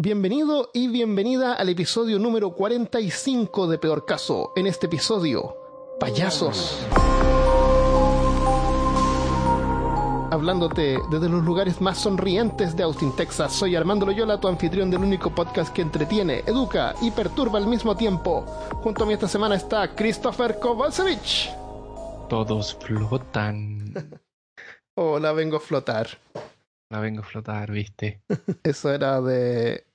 Bienvenido y bienvenida al episodio número 45 de Peor Caso. En este episodio, payasos. Hablándote desde los lugares más sonrientes de Austin, Texas, soy Armando Loyola, tu anfitrión del único podcast que entretiene, educa y perturba al mismo tiempo. Junto a mí esta semana está Christopher Kowalskiewicz. Todos flotan. Hola, vengo a flotar. La vengo a flotar, ¿viste? Eso era de.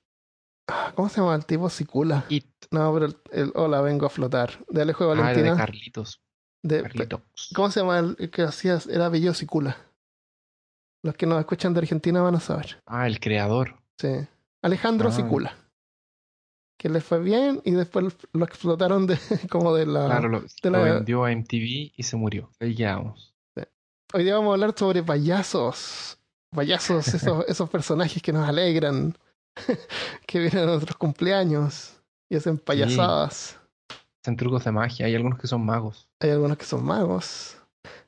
Ah, ¿Cómo se llama el tipo? Sicula. It. No, pero el, el Hola, vengo a flotar. De Alejo Ah, era Valentina. de Carlitos. de- Carlitos. ¿Cómo se llama el que hacía? Era Bello Sicula. Los que nos escuchan de Argentina van a saber. Ah, el creador. Sí. Alejandro Ah. Sicula. Que le fue bien y después lo explotaron de como de la. claro, lo, de lo la- vendió a MTV y se murió. Ahí quedamos. Hoy día vamos a hablar sobre payasos. Payasos, esos, esos personajes que nos alegran. que vienen a nuestros cumpleaños y hacen payasadas. Hacen trucos de magia. Hay algunos que son magos. Hay algunos que son magos.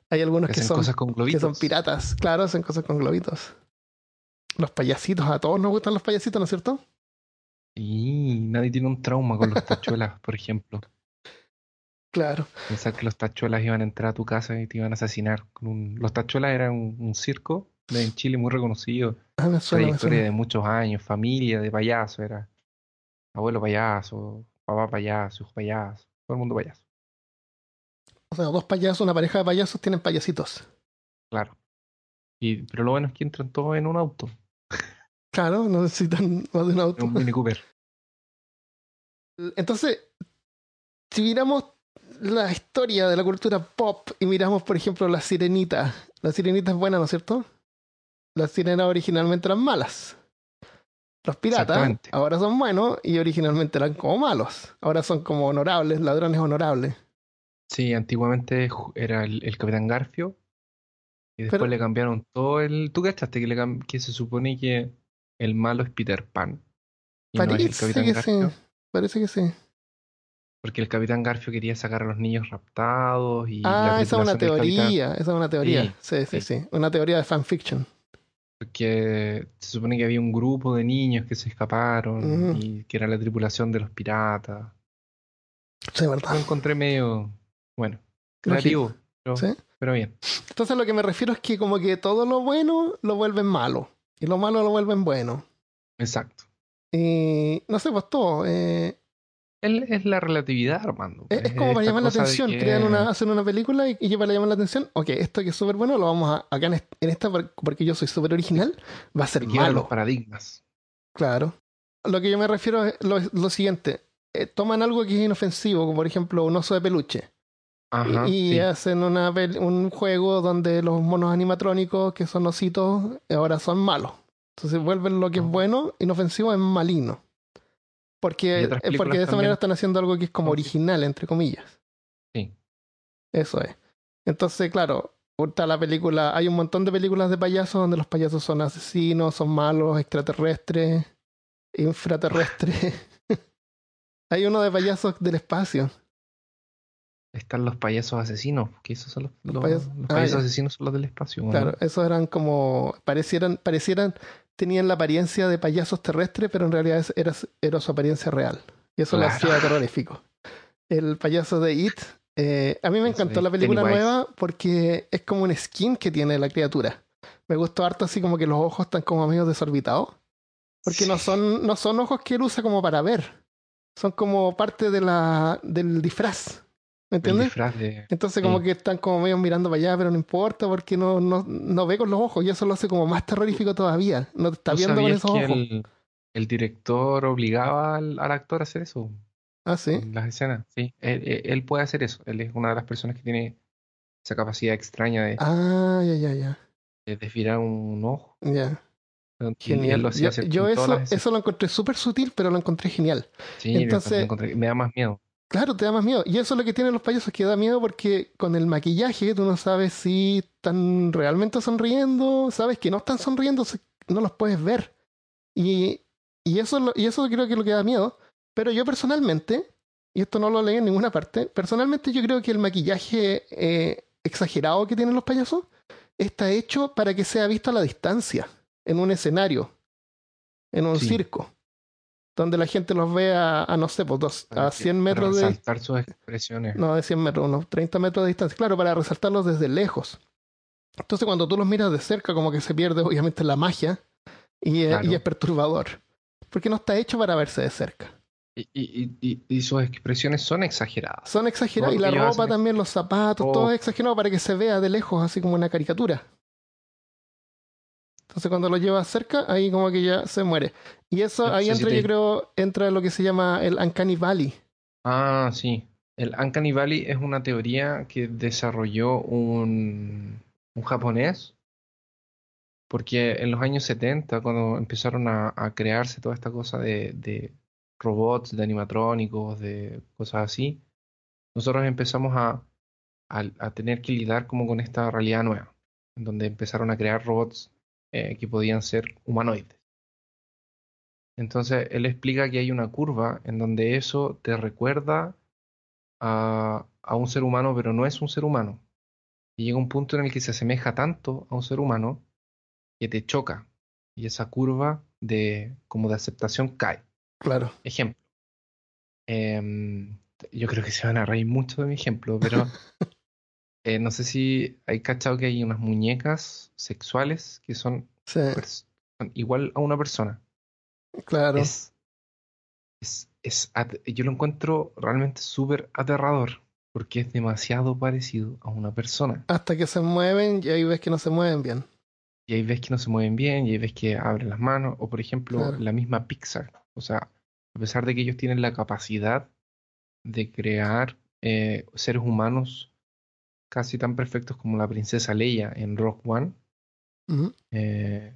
Hay algunos Que que son, cosas con que globitos. son piratas. Claro, hacen cosas con globitos. Los payasitos, a todos nos gustan los payasitos, ¿no es cierto? Y nadie tiene un trauma con los tachuelas, por ejemplo. Claro. Pensar que los tachuelas iban a entrar a tu casa y te iban a asesinar. Con un... Los tachuelas eran un, un circo en Chile muy reconocido. Ah, me suena, me Trayectoria suena. de muchos años, familia de payaso, era abuelo payaso, papá payaso, hijo payaso, todo el mundo payaso, O sea, dos payasos, una pareja de payasos tienen payasitos. claro. Y, pero lo bueno es que entran todos en un auto, Claro, no necesitan más de un auto. en un Mini Cooper. Entonces, si miramos la historia de la cultura pop y miramos, por ejemplo, la sirenita. La sirenita es buena, ¿no es cierto? Las sirenas originalmente eran malas. Los piratas ahora son buenos y originalmente eran como malos. Ahora son como honorables, ladrones honorables. Sí, antiguamente era el, el Capitán Garfio y después Pero- le cambiaron todo el... ¿Tú cachaste que, le cam- que se supone que el malo es Peter Pan? Y no es el Parece Capitán que Garfio, sí. Parece que sí. porque el Capitán Garfio quería sacar a los niños raptados y Ah, esa es una Capitán- teoría. Esa es una teoría. Sí, sí, sí. sí. Una teoría de fanfiction. Porque se supone que había un grupo de niños que se escaparon y que era la tripulación de los piratas. Sí, ¿verdad? Lo encontré medio, bueno, creativo, pero, Sí. pero bien. Entonces lo que me refiero es que como que todo lo bueno lo vuelven malo. Y lo malo lo vuelven bueno. Exacto. Y no sé, pues todo. eh, Es la relatividad, Armando. es, es como para llamar la atención. que- Crean una, hacen una película y, y para llamar la atención, ok, esto que es súper bueno lo vamos a, acá en, en esta, por- porque yo soy súper original, va a ser que quiebran los malo. paradigmas. Claro. Lo que yo me refiero es lo, lo siguiente. eh, toman algo que es inofensivo, como por ejemplo un oso de peluche. Ajá, y sí. hacen una, un juego donde los monos animatrónicos, que son ositos, ahora son malos. Entonces vuelven lo que es Ah. bueno, inofensivo, en maligno. Porque, eh, porque de esta manera están haciendo algo que es como original, entre comillas. Sí. Eso es. Entonces, claro, está la película, hay un montón de películas de payasos donde los payasos son asesinos, son malos, extraterrestres, infraterrestres. hay uno de payasos del espacio. Están los payasos asesinos, que esos son los, Los los- payasos- los ah, payasos asesinos son los del espacio. ¿no? Claro, esos eran como, parecieran, parecieran, tenían la apariencia de payasos terrestres, pero en realidad era, era su apariencia real. Y eso lo Claro. hacía terrorífico. El payaso de It, eh, a mí me encantó la película Pennywise. nueva porque es como un skin que tiene la criatura. Me gustó harto así como que los ojos están como medio desorbitados. Porque no son, no son ojos que él usa como para ver. Son como parte de la, del disfraz. ¿Me entiendes? de... Entonces como que están como medio mirando para allá, pero no importa porque no, no, no ve con los ojos y eso lo hace como más terrorífico todavía. No te está ¿Tú viendo con esos que ojos. el, el director obligaba al, al actor a hacer eso? Ah, sí. en las escenas, sí. Él, él- él puede hacer eso. Él es una de las personas que tiene esa capacidad extraña de, Ah, ya, ya, ya. de desviar un ojo. Ya. Genial. lo hacía Yo, eso, eso lo encontré súper sutil, pero lo encontré genial. Sí, entonces- me, encontré- me da más miedo. Claro, te da más miedo. Y eso es lo que tienen los payasos, que da miedo porque con el maquillaje tú no sabes si están realmente sonriendo, sabes que no están sonriendo, no los puedes ver. Y, y, eso, y eso creo que es lo que da miedo. Pero yo personalmente, y esto no lo leí en ninguna parte, personalmente yo creo que el maquillaje eh, exagerado que tienen los payasos está hecho para que sea visto a la distancia, en un escenario, en un Sí. circo. Donde la gente los ve a, a no sé, pues dos, Para a que- 100 para metros de... resaltar sus expresiones. No, de 100 metros, unos 30 metros de distancia. Claro, para resaltarlos desde lejos. Entonces cuando tú los miras de cerca, como que se pierde obviamente la magia y, es- y es perturbador. Porque no está hecho para verse de cerca. Y, y- y- y sus expresiones son exageradas. Son exagerados. Todo Y la ropa hacen también, los zapatos, Oh. todo es exagerado para que se vea de lejos, así como una caricatura. Entonces cuando lo llevas cerca, ahí como que ya se muere. Y eso, ahí entra, yo creo, entra lo que se llama el Uncanny Valley. Ah, sí. El Uncanny Valley es una teoría que desarrolló un, un japonés, porque en los años 70, cuando empezaron a, a crearse toda esta cosa de, de robots, de animatrónicos, de cosas así, nosotros empezamos a, a, a tener que lidiar como con esta realidad nueva, en donde empezaron a crear robots eh, que podían ser humanoides. Entonces, él explica que hay una curva en donde eso te recuerda a, a un ser humano, pero no es un ser humano. Y llega un punto en el que se asemeja tanto a un ser humano que te choca. Y esa curva de, como de aceptación cae. Claro. Ejemplo. Em, yo creo que se van a reír mucho de mi ejemplo, pero eh, no sé si hay cachado que hay unas muñecas sexuales que son, Sí, pers- son igual a una persona. claro. Es, es, es yo lo encuentro realmente súper aterrador porque es demasiado parecido a una persona. Hasta que se mueven y ahí ves que no se mueven bien. Y ahí ves que no se mueven bien, y ahí ves que abren las manos, o por ejemplo, Claro. la misma Pixar. O sea, a pesar de que ellos tienen la capacidad de crear eh, seres humanos casi tan perfectos como la princesa Leia en Rock One, eh,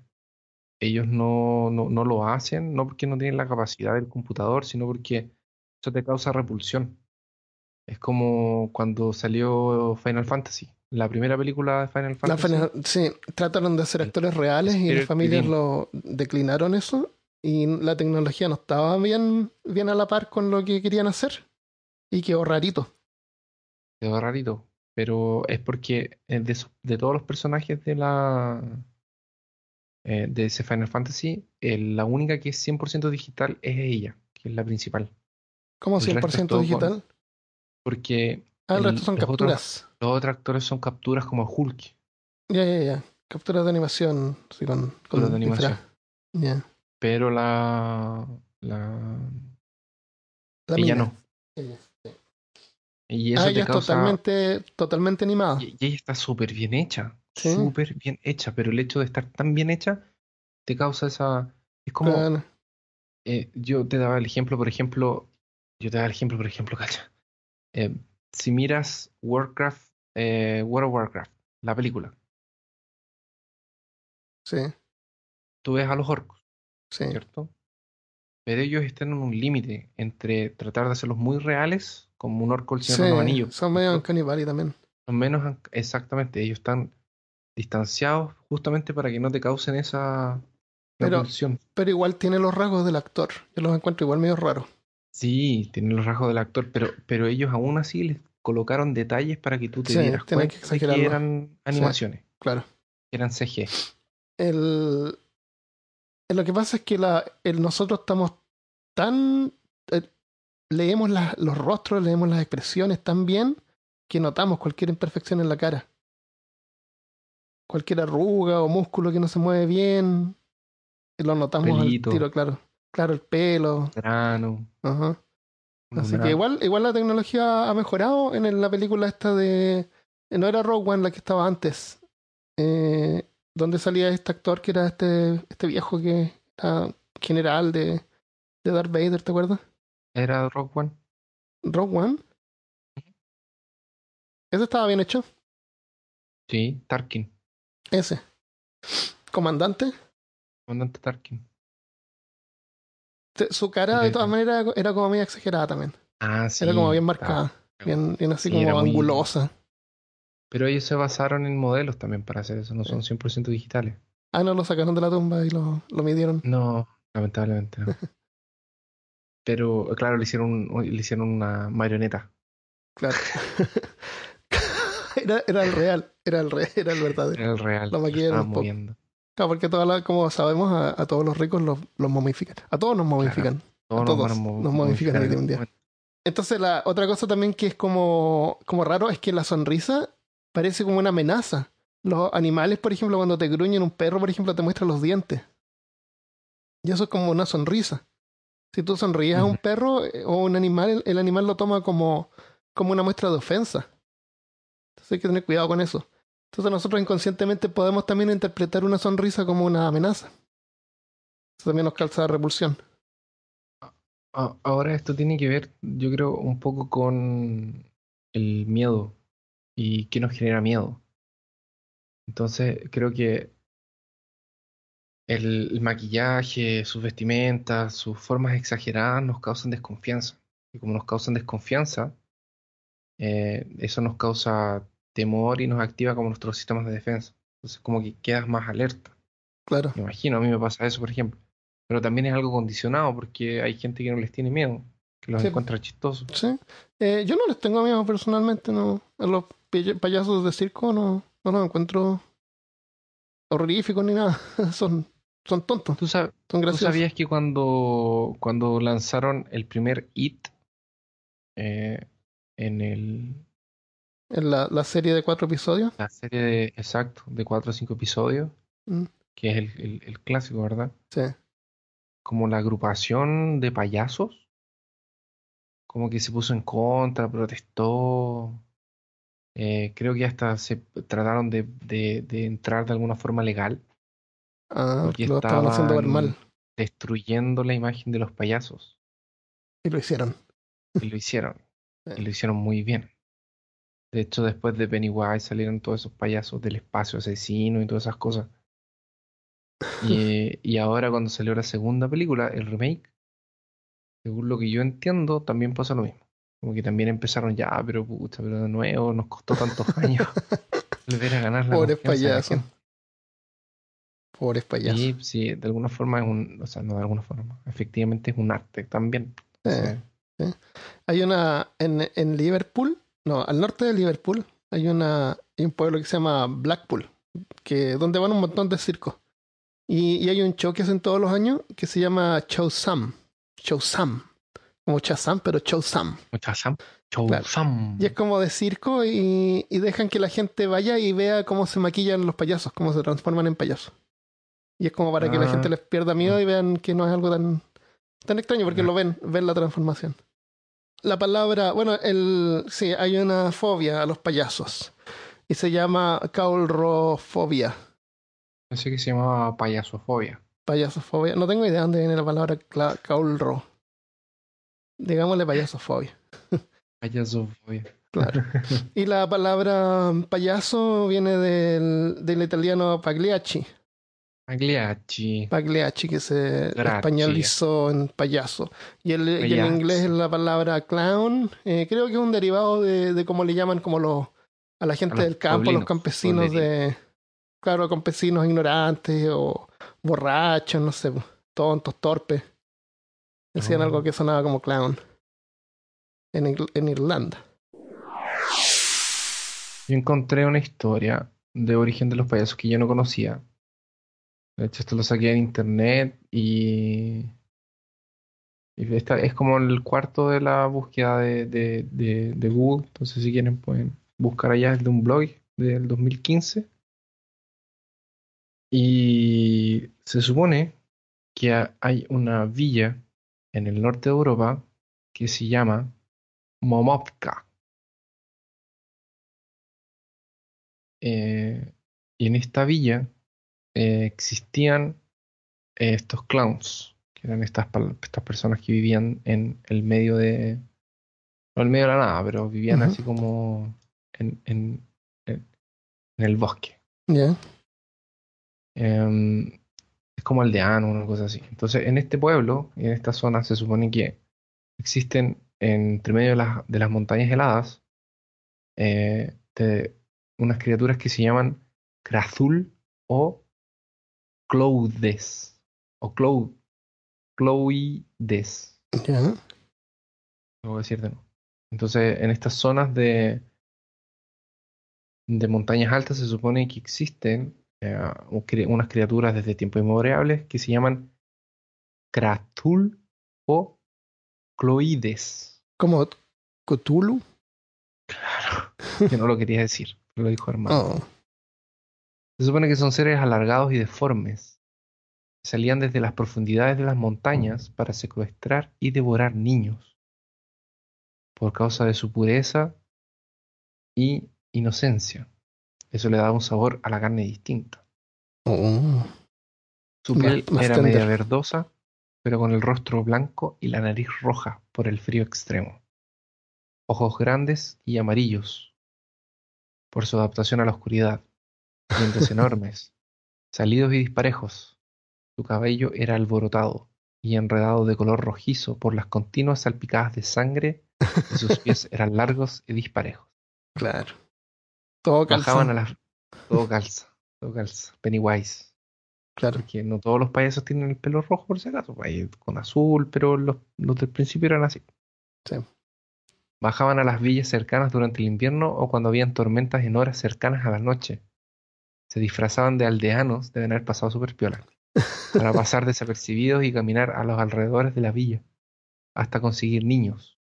ellos no, no, no lo hacen, no porque no tienen la capacidad del computador, sino porque eso te causa repulsión. Es como cuando salió Final Fantasy, la primera película de Final Fantasy. final- sí, trataron de El actores reales y las familias lo declinaron eso y la tecnología no estaba bien, bien a la par con lo que querían hacer y quedó rarito. Quedó rarito. Pero es porque eh, de, todos los personajes de la eh, de ese Final Fantasy, eh, la única que es 100% digital es ella, que es la principal. ¿Cómo El resto es 100% todo con- digital? Porque Ah, el el- resto son los otros- capturas. los otros actores son capturas como Hulk. Ya, ya, ya. Capturas de animación. Sí, con, con Capturas de animación. Ya. Pero la, la La ella mina. no. Ella. Y eso Ah, te ella es causa. totalmente, totalmente animada. Y, y ella está súper bien hecha. Sí. Súper bien hecha. Pero el hecho de estar tan bien hecha te causa esa. Es como. Eh, yo te daba el ejemplo, por ejemplo. Yo te daba el ejemplo, por ejemplo, cacha. Eh, si miras Warcraft, eh, World of Warcraft, la película, Sí, tú ves a los orcos, sí. ¿cierto? Pero ellos están en un límite entre tratar de hacerlos muy reales, como un orco el Señor de los Sí, Anillos. son medio ¿cierto? canibales también. Son menos exactamente, ellos están distanciados justamente para que no te causen esa Pero-. Pero igual tiene los rasgos del actor. Yo los encuentro igual medio raros. Sí, tienen los rasgos del actor, pero, pero ellos aún así les colocaron detalles para que tú te Sí, dieras cuenta que de que eran animaciones, Claro. que eran CG. El, lo que pasa es que la, el- nosotros estamos tan. Leemos la- los rostros, leemos las expresiones tan bien que notamos cualquier imperfección en la cara. Cualquier arruga o músculo que no se mueve bien. y Lo notamos Pelito. al tiro, claro. Claro, el pelo. Grano. Ajá. Así que igual, igual la tecnología ha mejorado en la película esta de... No era Rogue One la que estaba antes. Eh, donde salía este actor que era este, este viejo que era general de, de Darth Vader, ¿te acuerdas? Era Rock One. Rogue One. Ese estaba bien hecho. Sí, Tarkin. Ese. Comandante. Comandante Tarkin. Su cara, de todas maneras, era como medio exagerada también. Ah, sí. era como bien marcada. Bien, bien así Sí, como muy- angulosa. Pero ellos se basaron en modelos también para hacer eso, no son 100% digitales. Ah, no, lo sacaron de la tumba y lo, lo midieron. No, lamentablemente no. Pero claro, le hicieron, un- le hicieron una marioneta. Claro. era, era el real, era el real, era el verdadero. Era el real. Lo maquillaron estaban un poco. moviendo. Claro, porque toda la- como sabemos, a, a todos los ricos los, los momifican. A todos nos momifican. a todos nos un día. Entonces, la otra cosa también que es como, como raro es que la sonrisa parece como una amenaza. Los animales, por ejemplo, cuando te gruñen un perro, por ejemplo, te muestran los dientes. Y eso es como una sonrisa. Si tú sonríes a un perro eh, o un animal, el animal lo toma como, como una muestra de ofensa. Entonces hay que tener cuidado con eso. Entonces nosotros inconscientemente podemos también interpretar una sonrisa como una amenaza. Eso también nos calza repulsión. Ahora esto tiene que ver, yo creo, un poco con el miedo y qué nos genera miedo. Entonces creo que el, maquillaje, sus vestimentas, sus formas exageradas nos causan desconfianza. Y como nos causan desconfianza, eh, eso nos causa temor y nos activa como nuestros sistemas de defensa. Entonces como que quedas más alerta. Claro. Me imagino, a mí me pasa eso, por ejemplo. Pero también es algo condicionado porque hay gente que no les tiene miedo, que los encuentra chistosos. Sí. Eh, yo no les tengo miedo personalmente, no. A los payasos de circo no, no los encuentro horroríficos ni nada. Son son tontos. ¿Tú, sabías que cuando, cuando lanzaron el primer It eh, en el. En la, la, serie de cuatro episodios? La serie de, exacto, de cuatro o cinco episodios, mm. que es el, el, el, clásico, ¿verdad? Sí. Como la agrupación de payasos, como que se puso en contra, protestó. Eh, creo que hasta se trataron de, de, de entrar de alguna forma legal Ah, porque lo estaban haciendo ver mal. Destruyendo la imagen de los payasos. Y lo hicieron. Y lo hicieron. Y lo hicieron muy bien. De hecho, después de Pennywise salieron todos esos payasos del espacio asesino y todas esas cosas. Y, y ahora cuando salió la segunda película, el remake, según lo que yo entiendo, también pasa lo mismo. Como que también empezaron ya, pero pucha, pero de nuevo nos costó tantos años volver a ganar la Pobres payasos. Pobres payasos. Sí, sí, de alguna forma es un, o sea, no de alguna forma, efectivamente es un arte también. Hay una, en, en Liverpool, no, al norte de Liverpool, hay una, hay un pueblo que se llama Blackpool, que donde van un montón de circos. Y, y hay un show que hacen todos los años que se llama Chow Sam. Chow Sam. Como Chazam, pero Chow Sam. Chazam. Chow Sam. Y es como de circo y, y dejan que la gente vaya y vea cómo se maquillan los payasos, cómo se transforman en payasos. Y es como para que la gente ah. les pierda miedo y vean que no es algo tan, tan extraño, porque lo ven, ven la transformación. La palabra, bueno, el, sí, hay una fobia a los payasos. Y se llama caulrofobia. Pensé que se llamaba payasofobia. Payasofobia. No tengo idea de dónde viene la palabra caulro. Digámosle payasofobia. Payasofobia. Claro. Y la palabra payaso viene del, del italiano pagliacci, Pagliacci. Pagliacci, que se españolizó en payaso. Y, el, en inglés es la palabra clown. Eh, creo que es un derivado de, de cómo le llaman como los, a la gente del campo, los campesinos de... Claro, campesinos ignorantes o borrachos, no sé, tontos, torpes. Decían algo oh. que sonaba como clown. En, en Irlanda. Yo encontré una historia de origen de los payasos que yo no conocía de hecho, esto lo saqué en internet y, esta es como el cuarto de la búsqueda de, de, de, Google. Entonces, si quieren, pueden buscar allá el de un blog del 2015. Y se supone que hay una villa en el norte de Europa que se llama Momovka. Eh, y en esta villa eh, existían eh, estos clowns, que eran estas, estas personas que vivían en el medio de. No en el medio de la nada, pero vivían así como en, en, en, el bosque. Em, es como aldeano, una cosa así. Entonces, en este pueblo, en esta zona, se supone que existen entre medio de las, de las montañas heladas eh, unas criaturas que se llaman Krazul o Cloudes o Clou, Cloides. Ya. No voy a decir de nuevo. Entonces, en estas zonas de, de montañas altas se supone que existen eh, unas criaturas desde tiempos inmemoriales que se llaman Kratul o cloides. Como Cthulhu. Claro. Yo no lo quería decir, lo dijo hermano. Oh, Se supone que son seres alargados y deformes. Salían desde las profundidades de las montañas para secuestrar y devorar niños. Por causa de su pureza y inocencia. Eso le daba un sabor a la carne distinto. oh. Su Más- piel más era tender. media verdosa, pero con el rostro blanco y la nariz roja por el frío extremo. Ojos grandes y amarillos por su adaptación a la oscuridad. Dientes enormes, salidos y disparejos. Su cabello era alborotado y enredado de color rojizo por las continuas salpicadas de sangre y sus pies eran largos y disparejos. Claro. Todo Bajaban calza. a las... Todo calza, todo calza. Pennywise. Claro. Porque no todos los payasos tienen el pelo rojo, por si acaso. Hay con azul, pero los, los del principio eran así. Sí. Bajaban a las villas cercanas durante el invierno o cuando habían tormentas en horas cercanas a la noche. Se disfrazaban de aldeanos, deben haber pasado súper piola, para pasar desapercibidos y caminar a los alrededores de la villa, hasta conseguir niños.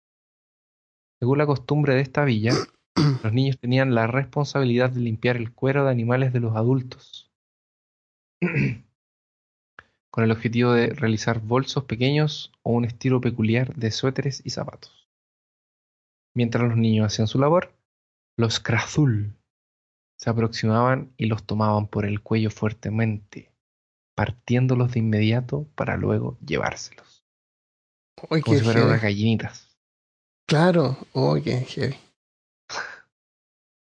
Según la costumbre de esta villa, los niños tenían la responsabilidad de limpiar el cuero de animales de los adultos, con el objetivo de realizar bolsos pequeños o un estilo peculiar de suéteres y zapatos. Mientras los niños hacían su labor, los Krazul se aproximaban y los tomaban por el cuello fuertemente, partiéndolos de inmediato para luego llevárselos, como si fueran unas gallinitas. Claro. Qué heavy.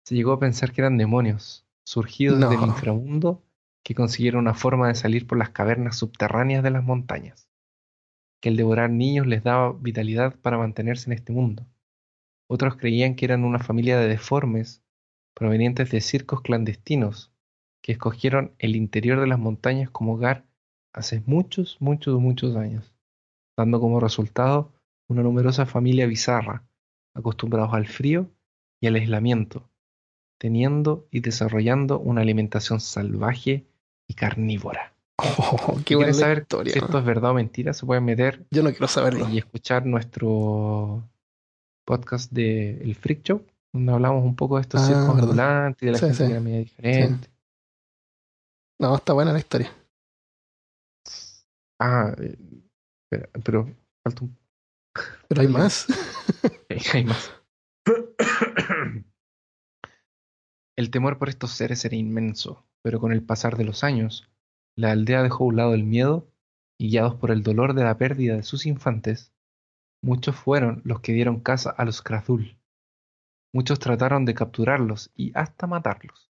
Se llegó a pensar que eran demonios, surgidos No. del inframundo, que consiguieron una forma de salir por las cavernas subterráneas de las montañas, que el devorar niños les daba vitalidad para mantenerse en este mundo. Otros creían que eran una familia de deformes provenientes de circos clandestinos, que escogieron el interior de las montañas como hogar hace muchos, muchos, muchos años, dando como resultado una numerosa familia bizarra, acostumbrados al frío y al aislamiento, teniendo y desarrollando una alimentación salvaje y carnívora. Oh, qué buena saber historia. si esto es verdad o mentira, se pueden meter Yo no quiero saberlo. y escuchar nuestro podcast de El Freak Show, donde hablamos un poco de estos Ah, circos verdad. ambulantes y de la Sí, gente sí. que era media diferente. No, está buena la historia. Ah, eh, espera, pero falta un Pero hay más. Hay más. El temor por estos seres era inmenso, pero con el pasar de los años, la aldea dejó a un lado el miedo y guiados por el dolor de la pérdida de sus infantes, muchos fueron los que dieron caza a los Krazul. Muchos trataron de capturarlos y hasta matarlos,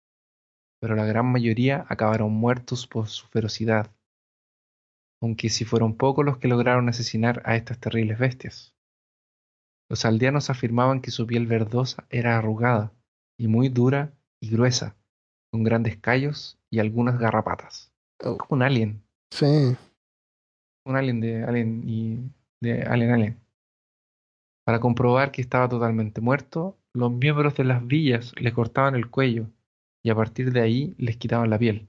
pero la gran mayoría acabaron muertos por su ferocidad, aunque si fueron pocos los que lograron asesinar a estas terribles bestias. Los aldeanos afirmaban que su piel verdosa era arrugada y muy dura y gruesa, con grandes callos y algunas garrapatas. Oh, Como un alien, sí. un alien de Alien y de Alien Alien. Para comprobar que estaba totalmente muerto, los miembros de las villas le cortaban el cuello y a partir de ahí les quitaban la piel.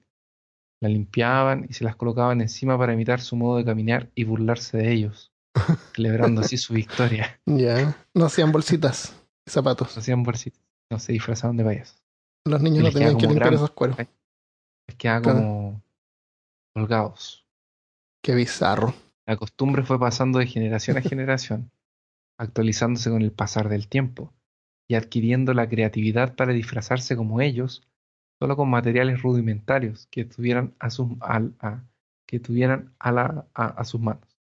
La limpiaban y se las colocaban encima para imitar su modo de caminar y burlarse de ellos, celebrando así su victoria. Ya. No hacían bolsitas y zapatos. Hacían bolsitas, no se disfrazaban de payasos. Los niños no tenían que limpiar gran- esos cueros. Les quedaba Claro. como colgados. Qué bizarro. La costumbre fue pasando de generación a generación, actualizándose con el pasar del tiempo y adquiriendo la creatividad para disfrazarse como ellos, solo con materiales rudimentarios que tuvieran a sus, a- que tuvieran a, sus manos.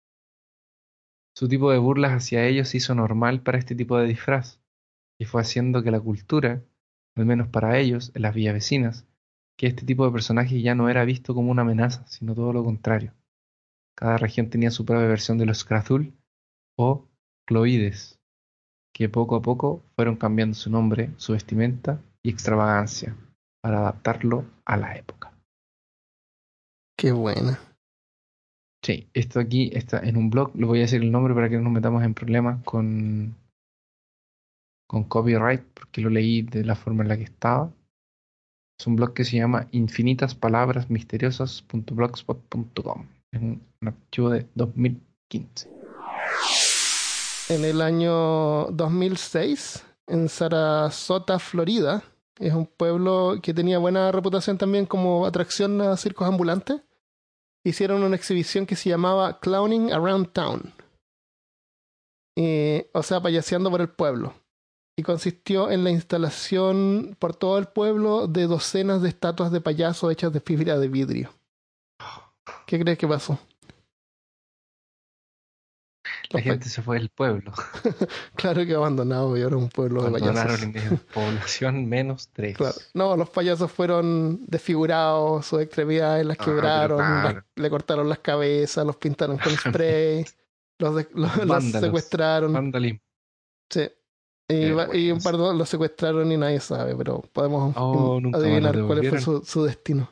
Su tipo de burlas hacia ellos hizo normal para este tipo de disfraz, y fue haciendo que la cultura, al menos para ellos, en las villas vecinas, que este tipo de personaje ya no era visto como una amenaza, sino todo lo contrario. Cada región tenía su propia versión de los Krazul o Cloides, que poco a poco fueron cambiando su nombre, su vestimenta y extravagancia para adaptarlo a la época. Qué buena. Sí, esto aquí está en un blog, le voy a decir el nombre para que no nos metamos en problemas con, con copyright, porque lo leí de la forma en la que estaba. Es un blog que se llama infinitaspalabrasmisteriosas.blogspot.com. Es un, un archivo de 2015. En el año 2006 en Sarasota, Florida. Es un pueblo que tenía buena reputación también como atracción a circos ambulantes. Hicieron una exhibición que se llamaba Clowning Around Town. O sea, payaseando por el pueblo. Y consistió en la instalación por todo el pueblo de docenas de estatuas de payasos hechas de fibra de vidrio. ¿Qué crees que pasó? La gente se fue del pueblo. claro que abandonado y ahora un pueblo de payasos. Abandonaron población menos tres. Claro. No, los payasos fueron desfigurados, sus extremidades las Ah, quebraron, pero claro. las- le cortaron las cabezas, los pintaron con spray, los, de- los- los Vándalos. secuestraron. Vandalismo. Sí. Y, un par de los secuestraron y nadie sabe, pero podemos Oh, adivinar cuál fue su, su destino.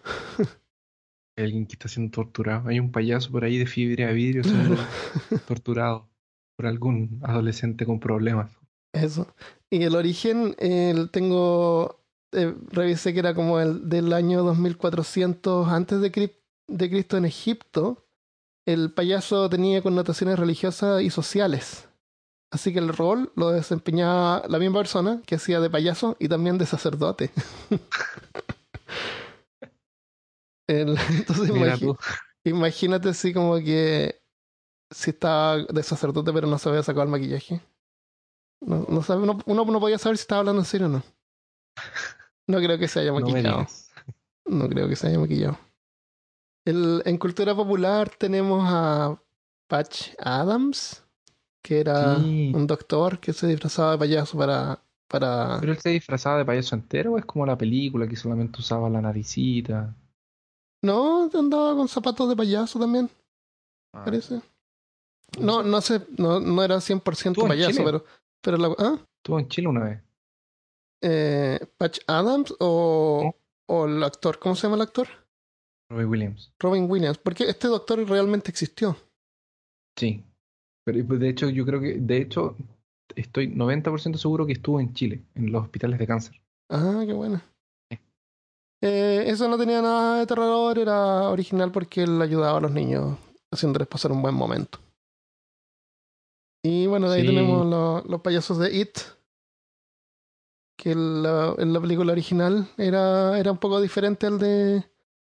Alguien que está siendo torturado. Hay un payaso por ahí de fibra de vidrio siendo torturado por algún adolescente con problemas. Eso. Y el origen, tengo, eh, revisé que era como el del año 2400 antes de, Cri- de Cristo en Egipto. El payaso tenía connotaciones religiosas y sociales. Así que el rol lo desempeñaba la misma persona que hacía de payaso y también de sacerdote. El- entonces imagi- imagínate así como que si estaba de sacerdote pero no se había sacado el maquillaje. No, no sabe, uno, uno no podía saber si estaba hablando en serio o no. No creo que se haya maquillado. No creo que se haya maquillado. El, en cultura popular tenemos a Patch Adams, que era Sí. un doctor que se disfrazaba de payaso para... para... ¿Pero él se disfrazaba de payaso entero o es como la película que solamente usaba la naricita? No, andaba con zapatos de payaso también, Ah, parece. No, no sé, no, no era 100% ¿Estuvo en payaso, pero... pero la, ¿ah? Estuvo en Chile una vez. Eh, ¿Patch Adams o, o el actor? ¿Cómo se llama el actor? Robbie Williams. Robin Williams. Porque este doctor realmente existió. Sí. Pero pues, de hecho, yo creo que, de hecho, estoy 90% seguro que estuvo en Chile, en los hospitales de cáncer. Ah, qué bueno. Eh, eso no tenía nada de terror, era original porque él ayudaba a los niños haciéndoles pasar un buen momento. Y bueno, de ahí Sí. tenemos lo- los payasos de It. Que en la, en la película original era, era un poco diferente al de.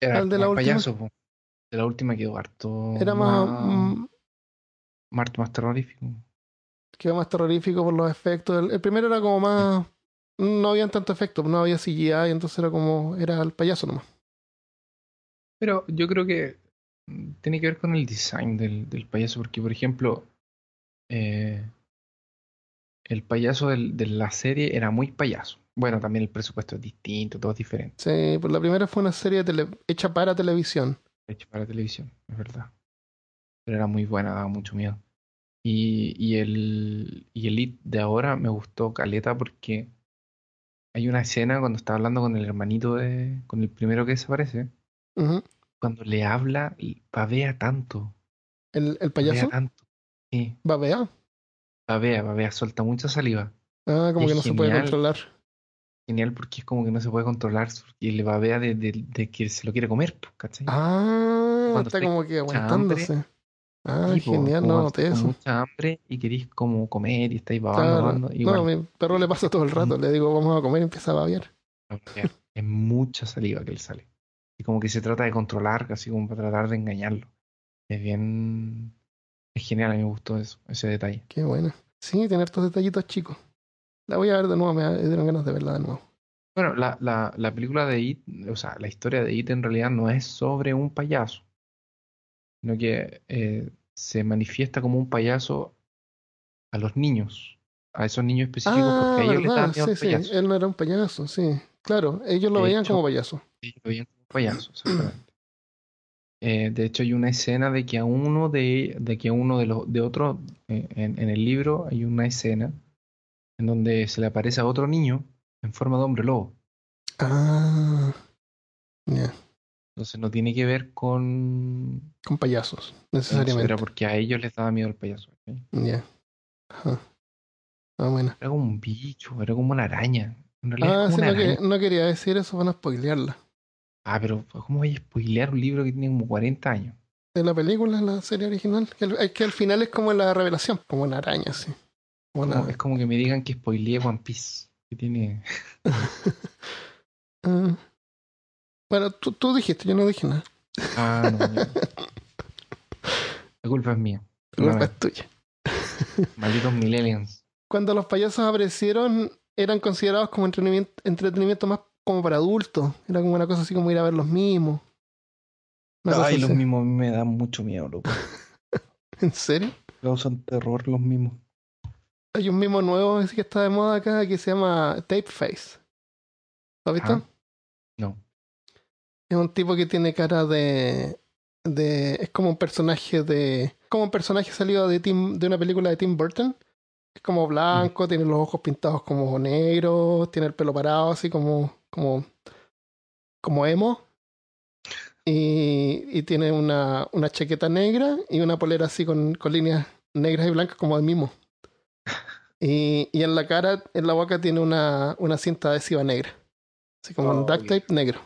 Era ¿Al de la más última? payaso, po. De la última quedó harto. Era más. mm, más, más terrorífico. quedó más terrorífico por los efectos. El, el primero era como más. No habían tanto efectos, no había CGI, entonces era como. Era el payaso nomás. Pero yo creo que mm, tiene que ver con el design del, del payaso, porque por ejemplo, eh, el payaso del- de la serie era muy payaso. Bueno, también el presupuesto es distinto, todo es diferente, Sí, pues la primera fue una serie tele- hecha para televisión. hecho para televisión, es verdad. Pero era muy buena, daba mucho miedo. Y, y el y el It de ahora me gustó caleta porque hay una escena cuando está hablando con el hermanito de, con el primero que desaparece, Ujú. cuando le habla, y babea tanto, ¿El, el babea payaso? tanto. Sí. ¿Babea? Babea, babea, suelta mucha saliva. Ah, como Es que no se puede controlar. Genial porque es como que no se puede controlar y le babea de, de, de que se lo quiere comer, pues, ¿cachai? Ah, Cuando está como que aguantándose. Ah, genial, no noté eso. mucha hambre y querís como comer y estáis babando, Claro. babando, No, igual, a mi perro le pasa todo el rato. Le digo, vamos a comer y empieza a babear. es mucha saliva que le sale. Y como que se trata de controlar, casi como para tratar de engañarlo. Es bien... Es genial, a mí me gustó eso, ese detalle. Qué bueno. Sí, tener estos detallitos chicos. La voy a ver de nuevo, me dieron ganas de verla de nuevo. Bueno, la, la, la película de It, o sea, la historia de It en realidad no es sobre un payaso, sino que eh, se manifiesta como un payaso a los niños, a esos niños específicos, Ah, porque a ellos les da verdad, sí, el sí. payaso. Él no era un payaso, sí. Claro, ellos lo De veían hecho- como payaso. Ellos lo veían como payaso, exactamente. Eh, de hecho, hay una escena de que a uno de, de que a uno de los de otro eh, en, en el libro hay una escena en donde se le aparece a otro niño en forma de hombre lobo. Ah, ya. Entonces no tiene que ver con Con payasos, necesariamente. era porque a ellos les daba miedo el payaso. Ya. Ajá. Ah, bueno. Era como un bicho, era como una araña. En realidad Ah, sí, no, que- no quería decir eso para no spoilearla. Ah, pero ¿cómo voy a spoilear un libro que tiene como 40 años? De la película, la serie original. Que, al- es que al final es como la revelación, como una araña, sí. Como Como- la- es como que me digan que spoileé One Piece. Que tiene. Ah. Bueno, tú, tú dijiste, yo no dije nada. Ah, no. La culpa es mía. La culpa es tuya. Malditos millennials. Cuando los payasos aparecieron, eran considerados como entretenimiento, entretenimiento más como para adultos. Era como una cosa así como ir a ver los mismos. Ay, los mí me dan mucho miedo, loco. ¿En serio? Causan terror los mimos. Hay un mimo nuevo que está de moda acá que se llama Tapeface. ¿Lo has visto? Ajá. No. Es un tipo que tiene cara de. de es como un personaje de. como un personaje salido de, Tim, de una película de Tim Burton. Es como blanco, tiene los ojos pintados como negros, tiene el pelo parado, así como. como. como emo. Y, y tiene una, una chaqueta negra y una polera así con, con líneas negras y blancas como de mimo. Y, y en la cara, en la boca tiene una, una cinta adhesiva negra. Así como un Oh, duct bien. tape negro.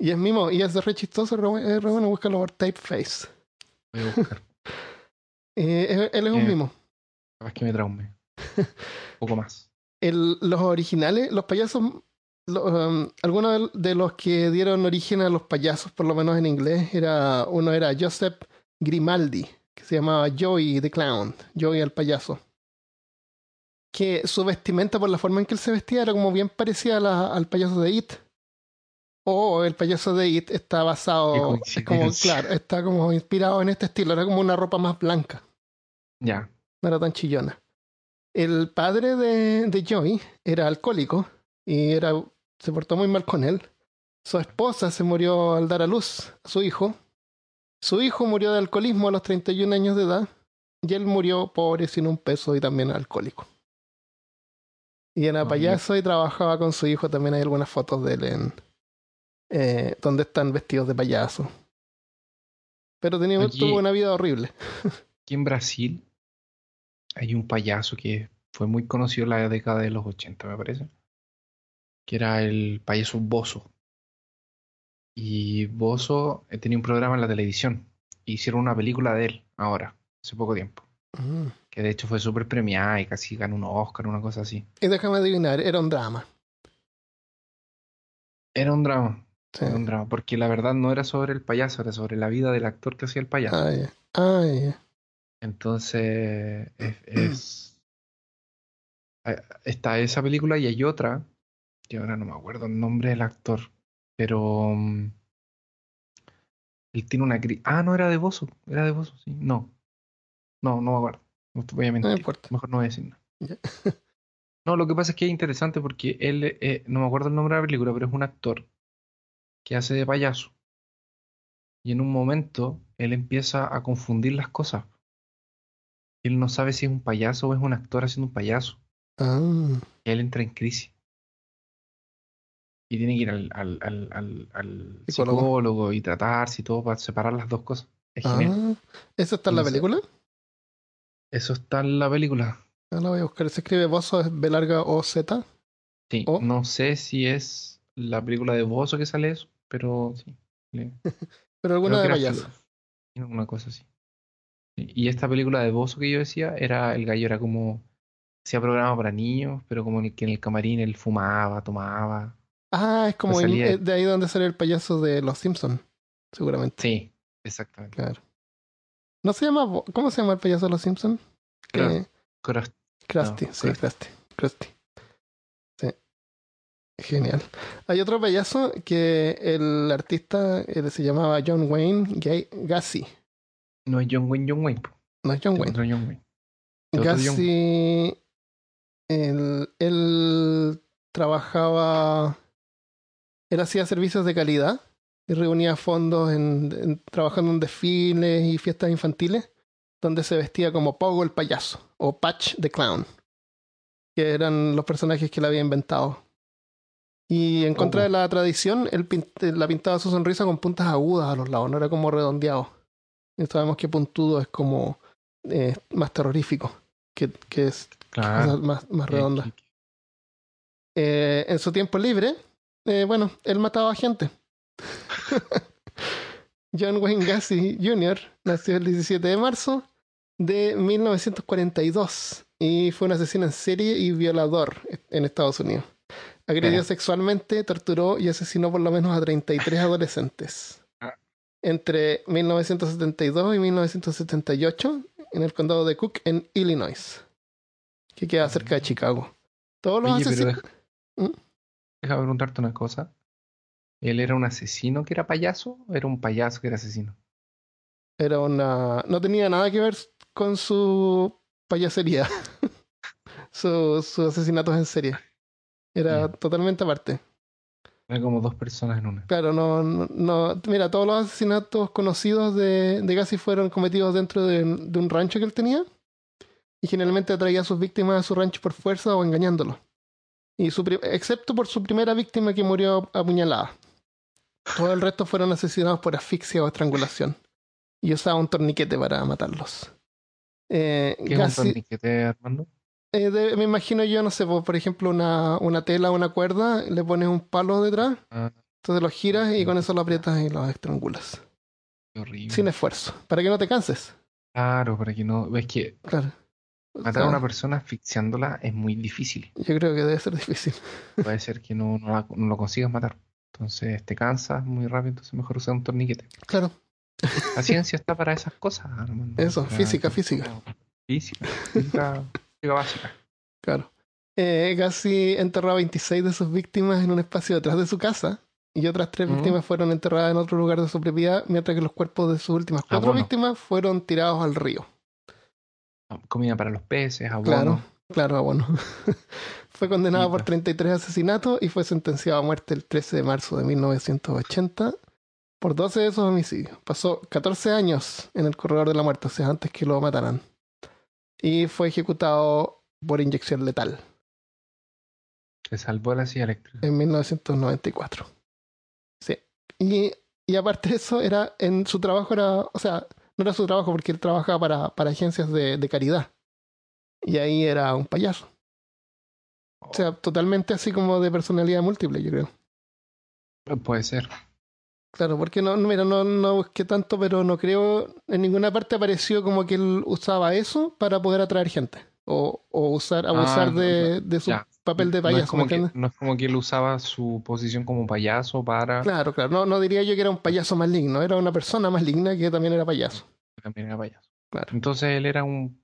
Y es mimo, y es re chistoso, re, es re bueno buscarlo por Tapeface. Voy a buscar. Eh, él- es un Eh. mimo. Capaz que me traume. Un poco más. El- los originales, los payasos, um, algunos de, de los que dieron origen a los payasos, por lo menos en inglés, era uno era Joseph Grimaldi, que se llamaba Joey the Clown, Joey el payaso. Que su vestimenta, por la forma en que él se vestía, era como bien parecida a la- al payaso de It. O el payaso de It está basado, es como, claro, está como inspirado en este estilo, era como una ropa más blanca. Ya. no era tan chillona. El padre de, de Joey era alcohólico y era, se portó muy mal con él. Su esposa se murió al dar a luz a su hijo. Su hijo murió de alcoholismo a los 31 años de edad y él murió pobre, sin un peso y también alcohólico. Y era Oh, payaso y trabajaba con su hijo. También hay algunas fotos de él en eh, donde están vestidos de payaso. Pero tenía, tuvo una vida horrible. Aquí en Brasil hay un payaso que fue muy conocido en la década de los 80, me parece. Que era el payaso Bozo. Y Bozo eh, tenía un programa en la televisión. E hicieron una película de él ahora, hace poco tiempo. Mm. Que de hecho fue súper premiada y casi ganó un Oscar, una cosa así. Y déjame adivinar, era un drama. Era un drama, Sí. un drama. Porque la verdad no era sobre el payaso, era sobre la vida del actor que hacía el payaso. Ah. Ah. Entonces, es, es- está esa película y hay otra, que ahora no me acuerdo el nombre del actor, pero mm, él tiene una... Ah, no, era de Bozo, era de Bozo, sí. No, no, no me acuerdo. No te voy a No mentir. importa. Mejor no voy a decir nada. No, lo que pasa es que es interesante porque él, eh, no me acuerdo el nombre de la película, pero es un actor que hace de payaso. Y en un momento él empieza a confundir las cosas. Él no sabe si es un payaso o es un actor haciendo un payaso. Ah, Y él entra en crisis. Y tiene que ir al, al, al, Psicólogo. y tratarse y todo para separar las dos cosas. Es genial. ah. ¿Eso está en la película? Eso está en la película. No la voy a buscar. Se escribe Bozo, es B larga O Z. Sí, no sé si es la película de Bozo que sale eso, pero sí. le- Pero alguna de payaso. Una cosa así. Sí, Y esta película de Bozo que yo decía, era el gallo era como hacía programa para niños, pero como en el que en el camarín él fumaba, tomaba. Ah, es como Pues en- salía- eh, de ahí donde sale el payaso de Los Simpsons. Seguramente. Sí, exactamente. Claro. ¿No se llama. ¿Cómo se llama el payaso de Los Simpsons? Claro. Crust- Krusty, No, sí, Krusty. Krusty. Genial. Hay otro payaso que el artista él se llamaba John Wayne Ga- Gacy. No es John Wayne, John Wayne. No es John Wayne. otro John Wayne. Otro John Gassi, él, él trabajaba, él hacía servicios de calidad y reunía fondos en, en- trabajando en desfiles y fiestas infantiles, donde se vestía como Pogo el payaso o Patch the Clown, que eran los personajes que él había inventado. Y en contra de la tradición, él pin- la pintaba su sonrisa con puntas agudas a los lados, no era como redondeado. Y sabemos que puntudo es como eh, más terrorífico, que, que es Claro. más, más que- Eh, en su tiempo libre, eh, bueno, él mataba gente. John Wayne Gacy Jr. nació el 17 de marzo de 1942 y fue un asesino en serie y violador en Estados Unidos. Agredió Mira. sexualmente, torturó y asesinó por lo menos a 33 adolescentes. Ah. Entre 1972 y 1978 en el condado de Cook, en Illinois, que queda cerca de Chicago. Todos los Oye, asesinos... deja- ¿Mm? déjame preguntarte una cosa. ¿Él era un asesino que era payaso o era un payaso que era asesino? Era una. No tenía nada que ver con su payasería. su- sus asesinatos en serie. Era totalmente aparte. Era como dos personas en una. Claro, no, no, no- Mira, todos los asesinatos conocidos de, de Gassi fueron cometidos dentro de, de un rancho que él tenía. Y generalmente atraía a sus víctimas a su rancho por fuerza o engañándolos. Y su excepto por su primera víctima que murió apuñalada. Todo el resto fueron asesinados por asfixia o estrangulación. Y usaba un torniquete para matarlos. Eh, ¿Qué es un Gassi- torniquete, Armando? Eh, de- me imagino yo, no sé, por, por ejemplo, una, una tela o una cuerda, le pones un palo detrás, Ah, entonces lo giras y con eso lo aprietas y lo estrangulas. qué horrible. Sin esfuerzo, para que no te canses. Claro, para que no. Es que Claro. Matar a una persona asfixiándola es muy difícil. Yo creo que debe ser difícil. Puede ser que no, no, la- no lo consigas matar. Entonces te cansas muy rápido, entonces mejor usar un torniquete. Claro, La ciencia está para esas cosas, Armando. Eso. Física, física, física básica. claro. Eh, Gassi enterró a 26 de sus víctimas en un espacio detrás de su casa y otras tres Mm. víctimas fueron enterradas en otro lugar de su propiedad, mientras que los cuerpos de sus últimas cuatro Abono. víctimas fueron tirados al río. Comida para los peces, abono. Claro, claro, bueno. fue condenado por Mira. 33 asesinatos y fue sentenciado a muerte el 13 de marzo de 1980 por 12 de esos homicidios. Pasó 14 años en el corredor de la muerte, o sea, antes que lo mataran. Y fue ejecutado por inyección letal Se salvó la silla eléctrica. en 1994. Sí. Y, y aparte de eso, era en su trabajo era, o sea, no era su trabajo porque él trabajaba para, para agencias de, de caridad. Y ahí era un payaso. O sea, totalmente así como de personalidad múltiple, yo creo. Puede ser. Claro, porque no, no, mira, no, no busqué tanto, pero no creo, en ninguna parte apareció como que él usaba eso para poder atraer gente. O, o usar, abusar Ah, no, de, de su ya. papel de no, es payaso, ¿me como que, no es como que él usaba su posición como payaso para. Claro, claro. No, no diría yo que era un payaso maligno, era una persona maligna que también era payaso. También era payaso. Claro. Entonces él era un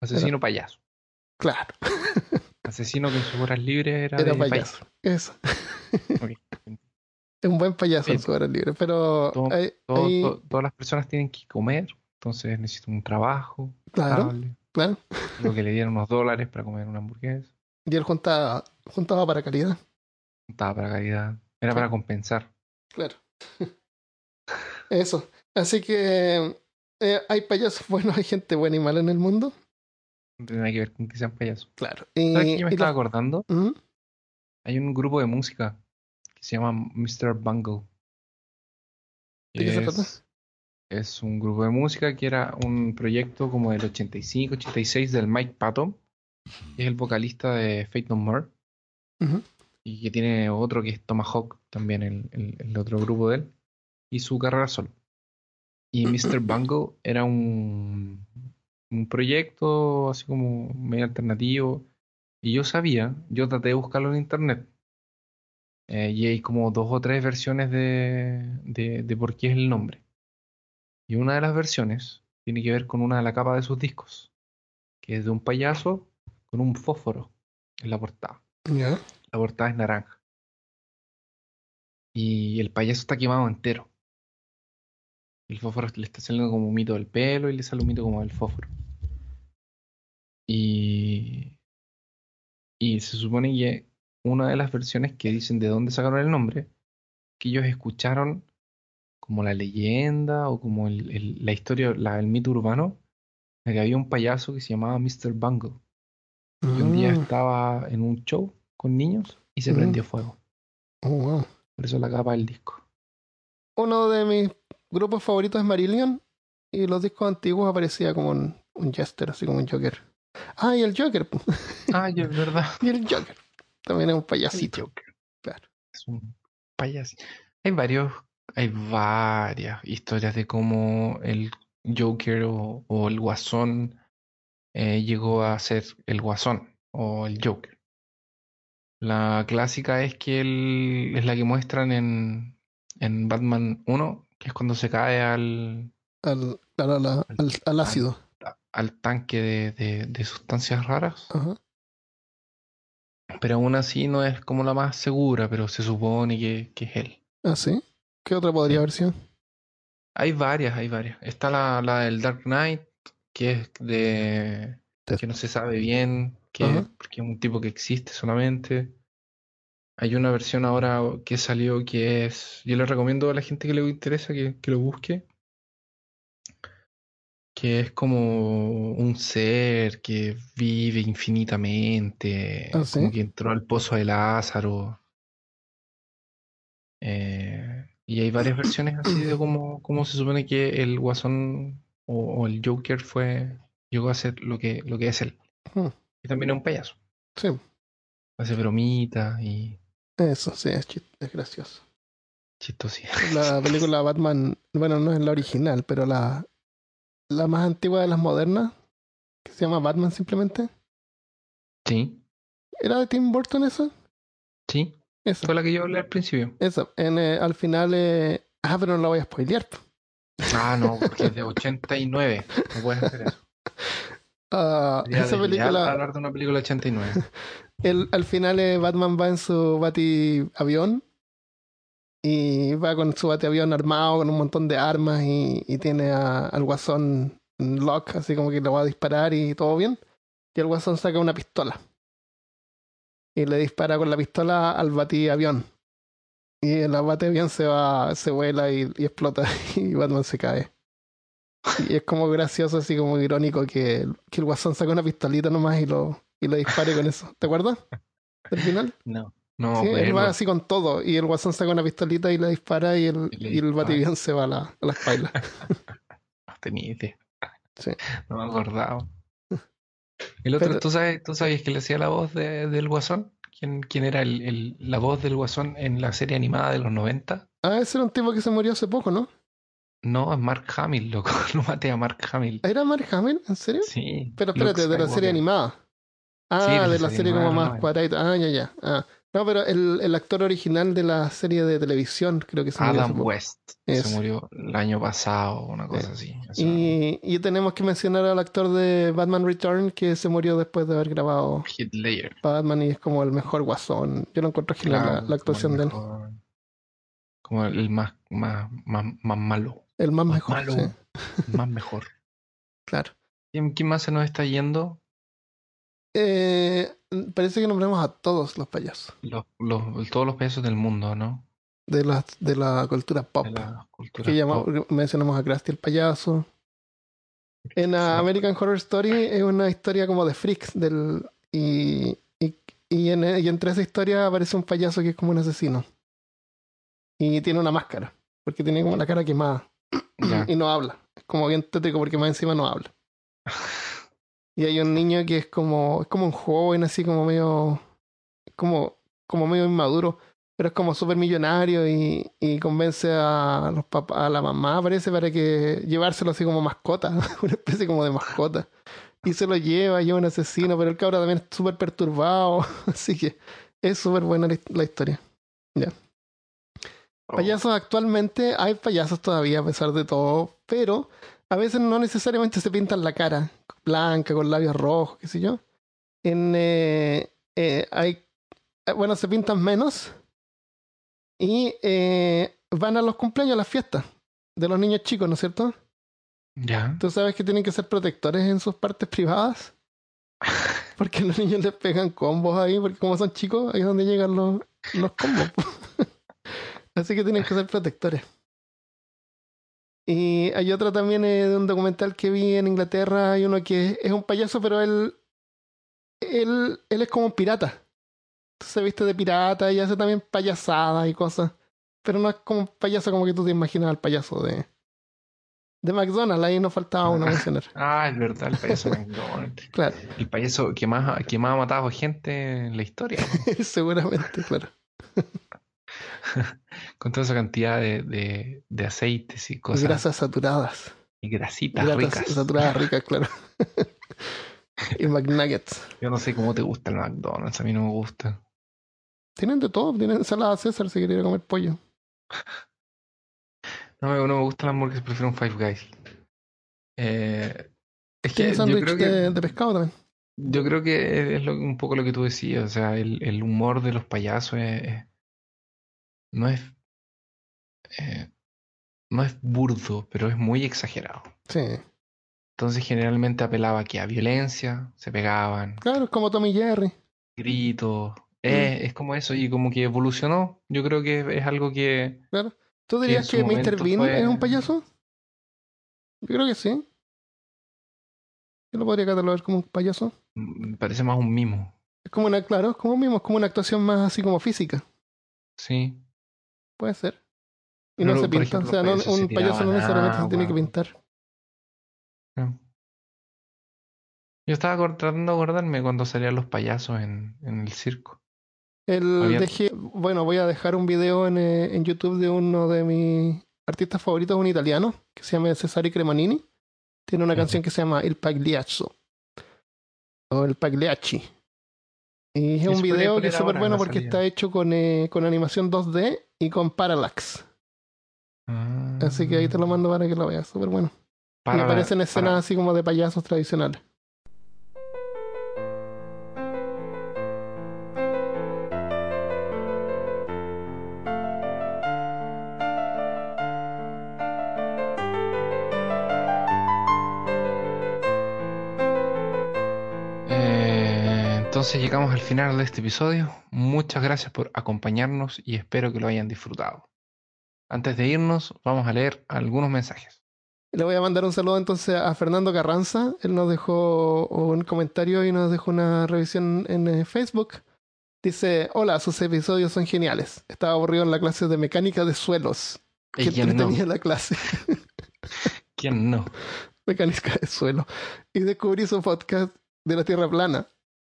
asesino payaso. Claro, Asesino que en sus horas libres era, era de payaso. Eso. Ok. Es un buen payaso en su hora libre, pero Todo- hay- Todo- hay- to- todas las personas tienen que comer, entonces necesitan un trabajo claro, estable. claro. Digo que le dieron unos dólares para comer una hamburguesa. Y él juntaba, juntaba para caridad. Estaba para caridad. Era para compensar. Claro. Eso. Así que eh, hay payasos buenos, hay gente buena y mala en el mundo. No tiene nada que ver con que sean payasos. Claro. Y, ¿Sabes qué yo me estaba acordando? ¿Mm? Hay un grupo de música que se llama Mr. Bungle. ¿De qué se trata? Es- un grupo de música que era un proyecto como del 85, 86 del Mike Patton, que es el vocalista de Fate No More, y que tiene otro que es Tomahawk, también el, el- el otro grupo de él, y su carrera solo. Y Mr. Bungle era un, un proyecto así como medio alternativo, y yo sabía, yo traté de buscarlo en internet, eh, y hay como dos o tres versiones de, de, de por qué es el nombre. Y una de las versiones tiene que ver con una de la capa de sus discos, que es de un payaso con un fósforo en la portada. Ya. La portada es naranja. Y el payaso está quemado entero. El fósforo le está saliendo como un mito del pelo y le sale un mito como del fósforo. Y, y se supone que una de las versiones que dicen de dónde sacaron el nombre, que ellos escucharon como la leyenda o como el- el- la historia, la- el mito urbano, de que había un payaso que se llamaba Mr. Bungle. Y un día Mm. estaba en un show con niños y se prendió fuego. Oh, wow. Por eso la capa del disco. Uno de mis grupos favoritos es Marillion. Y los discos antiguos aparecía como un, un Jester, así como un Joker. Ah, y el Joker. Ay, es verdad. y el Joker. También es un payasito. Claro. Es un payaso. Hay varios, hay varias historias de cómo el Joker o, o el Guasón eh, llegó a ser el Guasón o el Joker. La clásica es que él es la que muestran en, en Batman 1, que es cuando se cae al, al, al ácido. al tanque de, de- de sustancias raras. Ajá. Pero aún así no es como la más segura, pero se supone que, que es él. Ah, sí. ¿Qué otra podría haber sido? Hay varias, hay varias. Está la, la del Dark Knight, que es de... Que no se sabe bien, que, porque es un tipo que existe solamente. Hay una versión ahora que salió que es... Yo le recomiendo a la gente que le interesa que, que lo busque. Que es como un ser que vive infinitamente, ¿Ah, sí? como que entró al pozo de Lázaro. Eh, y hay varias versiones así de cómo, cómo se supone que el Guasón o, o el Joker fue, llegó a ser lo que, lo que es él. Hmm. Y también es un payaso. Sí, Hace bromitas y eso, sí, es, es gracioso. chistosías. La película Batman, bueno, no es la original, pero la, la más antigua de las modernas, que se llama Batman simplemente. Sí, ¿Era de Tim Burton esa? sí. Esa. Fue la que yo hablé al principio. Esa. En, eh, al final, eh, ah, pero no la voy a spoilear. po. Ah, no, porque es de 89. No puedes hacer eso. Ah, esa película, hablar de una película de 89. el, al final eh, Batman va en su bati avión y va con su bati avión armado con un montón de armas y, y tiene a- al guasón en lock, así como que le va a disparar y todo bien. Y el guasón saca una pistola y le dispara con la pistola al bati avión. Y el bati avión se va, se vuela y, y explota y Batman se cae. Y es como gracioso, así como irónico que, que el guasón saca una pistolita nomás y lo, y lo dispare con eso. ¿Te acuerdas? Del final. No. No, sí, él va así con todo. Y el guasón saca una pistolita y le dispara y el, Y el bativión se va a la, a la espalda. No tenía idea. Sí. No me acordaba. El otro, Pero- ¿tú sabes, tú sabías que le hacía la voz de- del Guasón? ¿Quién, quién era el, el- la voz del Guasón en la serie animada de los 90? Ah, ese era un tipo que se murió hace poco, ¿no? No, es Mark Hamill, loco. No maté a Mark Hamill. ¿Era Mark Hamill? ¿En serio? Sí. Pero Luke espérate, de la serie animada. Ah, Sí, de la serie como animada, más no, cuadradita. Ah, ya, ya. Ah. No, pero el, el actor original de la serie de televisión creo que se murió hace Adam. West. Se murió el año pasado, una cosa así. Y, y tenemos que mencionar al actor de Batman Return que se murió después de haber grabado Ledger. Batman y es como el mejor guasón. Yo lo encuentro genial la- Claro, la, actuación de él. Como el más, más, más, más malo. El más Más mejor, malo. sí, Más mejor. claro. ¿Quién, quién más se nos está yendo? Eh, parece que nombramos a todos los payasos Los, los, todos los payasos del mundo, ¿no? de la, de la cultura pop. De la cultura. que llamamos- pop. mencionamos a Krusty el payaso. En. American Horror Story es una historia como de freaks del y, y, y, en- y entre esa historia aparece un payaso que es como un asesino y tiene una máscara porque tiene como la cara quemada Ya. y no habla. Es como bien tétrico porque más encima no habla. Y hay un niño que es como, es como un joven así como medio, como, como medio inmaduro, pero es como súper millonario y, y convence a los papás, a la mamá parece para que llevárselo así como mascota, una especie como de mascota. Y se lo lleva, lleva un asesino, pero el cabro también es súper perturbado, así que es súper buena la, historia. Oh, Payasos actualmente, hay payasos todavía a pesar de todo, pero a veces no necesariamente se pintan la cara blanca, con labios rojos, qué sé yo. En, eh, eh, hay, eh, bueno, se pintan menos y eh, van a los cumpleaños, a las fiestas de los niños chicos, ¿no es cierto? Ya. Tú sabes que tienen que ser protectores en sus partes privadas. Porque los niños les pegan combos ahí, porque como son chicos, ahí es donde llegan los, los combos. Así que tienen que ser protectores. Y hay otro también eh, de un documental que vi en Inglaterra, hay uno que es un payaso, pero él, él, él es como un pirata. Se viste de pirata y hace también payasadas y cosas. Pero no es como un payaso como que tú te imaginas al payaso de, de McDonald's, ahí nos faltaba uno mencionar. Ah, es verdad, el payaso McDonald's. Claro, El payaso que más, que más ha matado gente en la historia. seguramente, claro. Con toda esa cantidad de, de, de aceites y Y cosas. grasas saturadas. Y grasitas Grasas ricas. saturadas ricas, claro. y McNuggets. Yo no sé cómo te gusta el McDonald's, a mí no me gusta. Tienen de todo, tienen ensalada César si quería comer pollo. No, me- no me gusta la hamburguesa, prefiero un Five Guys. Eh, es que yo creo que, de, de pescado también. yo creo que es lo- un poco lo que tú decías, o sea, el, el humor de los payasos es- no es eh, no es burdo, pero es muy exagerado. Sí. Entonces generalmente apelaba que a violencia, se pegaban, Claro, es como Tommy Jerry. gritos, eh, es como eso y como que evolucionó. Yo creo que es algo que Claro. ¿Tú Que dirías su que Mr. Bean fue- es un payaso? Yo creo que sí. Yo lo podría catalogar como un payaso. mm, parece más un mimo, Es como una, claro, es como mismo, es como una actuación más así como física. sí. Puede ser. Y no se por pinta. ejemplo, o sea, no- se un payaso no necesariamente se tiene que pintar. No. Yo estaba tratando de acordarme cuando salían los payasos en, en el circo. El Había- dejé, bueno, voy a dejar un video en, eh, en YouTube de uno de mis artistas favoritos, un italiano, que se llama Cesare Cremonini. Tiene una canción que se llama El Pagliaccio. O El Pagliacci. Y es un video que es súper bueno porque salida. está hecho con, eh, con animación 2D y con Parallax. Así que ahí te lo mando para que lo veas, súper bueno. y Para- aparecen escenas así como de payasos tradicionales. Entonces llegamos al final de este episodio. Muchas gracias por acompañarnos y espero que lo hayan disfrutado. Antes de irnos, vamos a leer algunos mensajes. Le voy a mandar un saludo entonces a Fernando Carranza. Él nos dejó un comentario y nos dejó una revisión en eh, Facebook. Dice, hola, sus episodios son geniales. Estaba aburrido en la clase de mecánica de suelos. ¿Y Que quién no? entretenía la clase. ¿Quién no? mecánica de suelo. Y descubrí su podcast de la Tierra plana.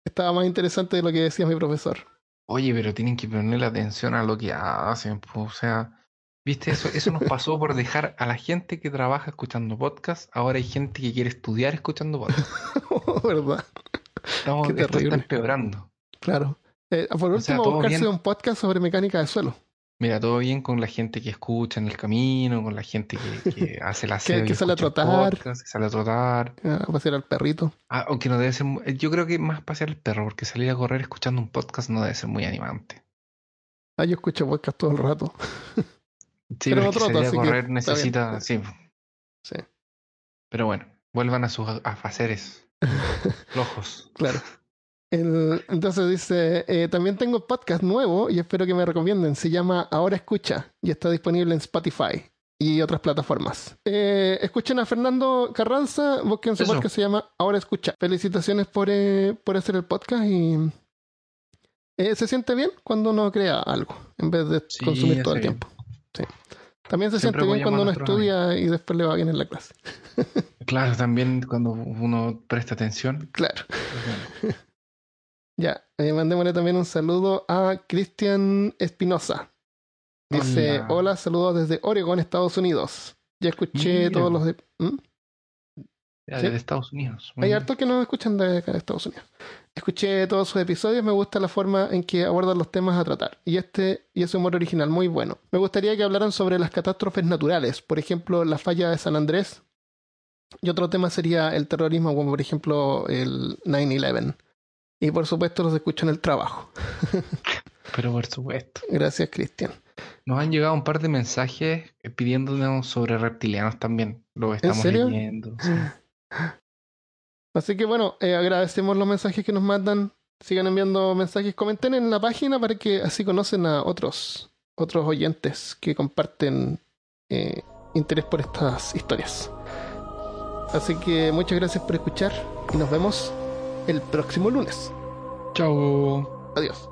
Estaba más interesante de lo que decía mi profesor. Oye, pero tienen que ponerle atención a lo que hacen. O sea, ¿viste? Eso, eso nos pasó por dejar a la gente que trabaja escuchando podcast. Ahora hay gente que quiere estudiar escuchando podcast. ¿Verdad? Estamos, Qué esto está terrible. empeorando. Claro. Eh, por O sea, último, todo buscarse bien. un podcast sobre mecánica de suelo. Mira, todo bien con la gente que escucha en el camino, con la gente que, que hace la Que- que sale a trotar. que sale a trotar. A pasear al perrito. Ah, aunque no debe ser. mu- Yo creo que más pasear el perro, porque salir a correr escuchando un podcast no debe ser muy animante. Ah, yo escucho podcast todo el rato. Sí, Pero pero troto, salir a correr necesita. Sí, Sí, pero bueno, vuelvan a sus afaceres flojos. claro. El- entonces dice, eh, también tengo podcast nuevo y espero que me recomienden. Se llama Ahora Escucha y está disponible en Spotify y otras plataformas. Eh, escuchen a Fernando Carranza, busquen su Eso. podcast, se llama Ahora Escucha. Felicitaciones por, eh, por hacer el podcast y eh, se siente bien cuando uno crea algo en vez de Sí, consumir todo el bien. tiempo. Sí. También se Siempre siente bien cuando uno estudia y después le va bien en la clase. Claro, también cuando uno presta atención. Claro. Ya, eh, mandémosle también un saludo a Cristian Espinosa. Dice, Hola. hola. saludos desde Oregon, Estados Unidos. Ya escuché Mira. todos los... de- ¿Mm? Ya, Sí. desde Estados Unidos. Muy Hay hartos que nos escuchan de acá de Estados Unidos. Escuché todos sus episodios, me gusta la forma en que abordan los temas a tratar. Y este y ese humor original, muy bueno. Me gustaría que hablaran sobre las catástrofes naturales, por ejemplo, la falla de San Andrés. Y otro tema sería el terrorismo, como por ejemplo el 9-11. Y por supuesto los escucho en el trabajo. Pero por supuesto. Gracias, Cristian. Nos han llegado un par de mensajes eh, pidiéndonos sobre reptilianos también. Lo estamos serio? leyendo. sí. Así que bueno, eh, agradecemos los mensajes que nos mandan. Sigan enviando mensajes, comenten en la página para que así conocen a otros, otros oyentes que comparten eh, interés por estas historias. Así que muchas gracias por escuchar y nos vemos el próximo lunes. Chao. Adiós.